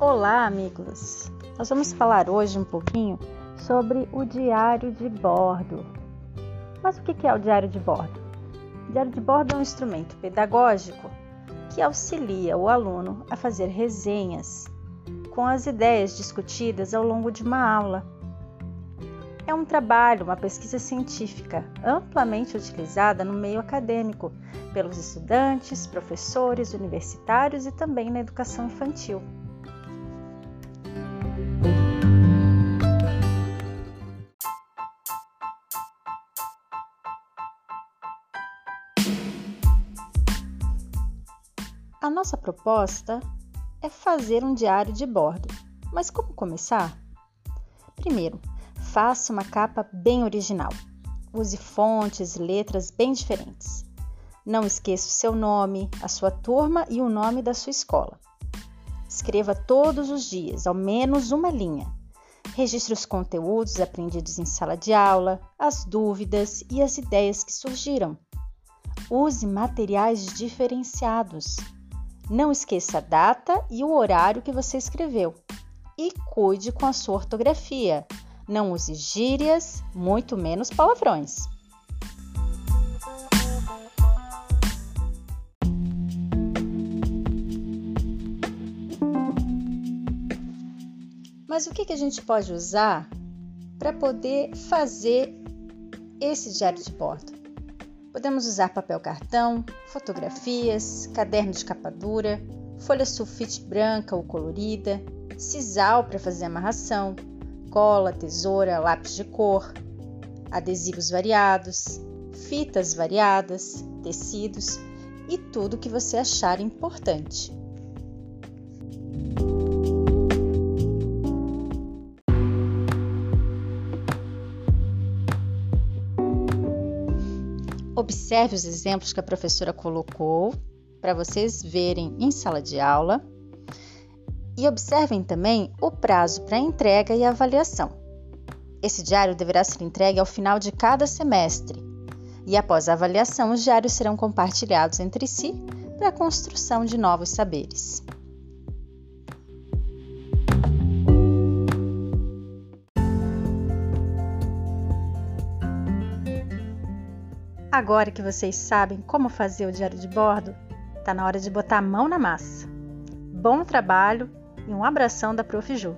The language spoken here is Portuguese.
Olá, amigos! Nós vamos falar hoje um pouquinho sobre o diário de bordo. Mas o que é o diário de bordo? O diário de bordo é um instrumento pedagógico que auxilia o aluno a fazer resenhas com as ideias discutidas ao longo de uma aula. É um trabalho, uma pesquisa científica amplamente utilizada no meio acadêmico pelos estudantes, professores, universitários e também na educação infantil. A nossa proposta é fazer um diário de bordo. Mas como começar? Primeiro, faça uma capa bem original. Use fontes e letras bem diferentes. Não esqueça o seu nome, a sua turma e o nome da sua escola. Escreva todos os dias, ao menos uma linha. Registre os conteúdos aprendidos em sala de aula, as dúvidas e as ideias que surgiram. Use materiais diferenciados. Não esqueça a data e o horário que você escreveu. E cuide com a sua ortografia. Não use gírias, muito menos palavrões. Mas o que, a gente pode usar para poder fazer esse diário de bordo? Podemos usar papel cartão, fotografias, caderno de capa dura, folha sulfite branca ou colorida, sisal para fazer amarração, cola, tesoura, lápis de cor, adesivos variados, fitas variadas, tecidos e tudo que você achar importante. Observe os exemplos que a professora colocou para vocês verem em sala de aula e observem também o prazo para entrega e avaliação. Esse diário deverá ser entregue ao final de cada semestre e após a avaliação, os diários serão compartilhados entre si para a construção de novos saberes. Agora que vocês sabem como fazer o diário de bordo, está na hora de botar a mão na massa. Bom trabalho e um abração da Prof. Ju.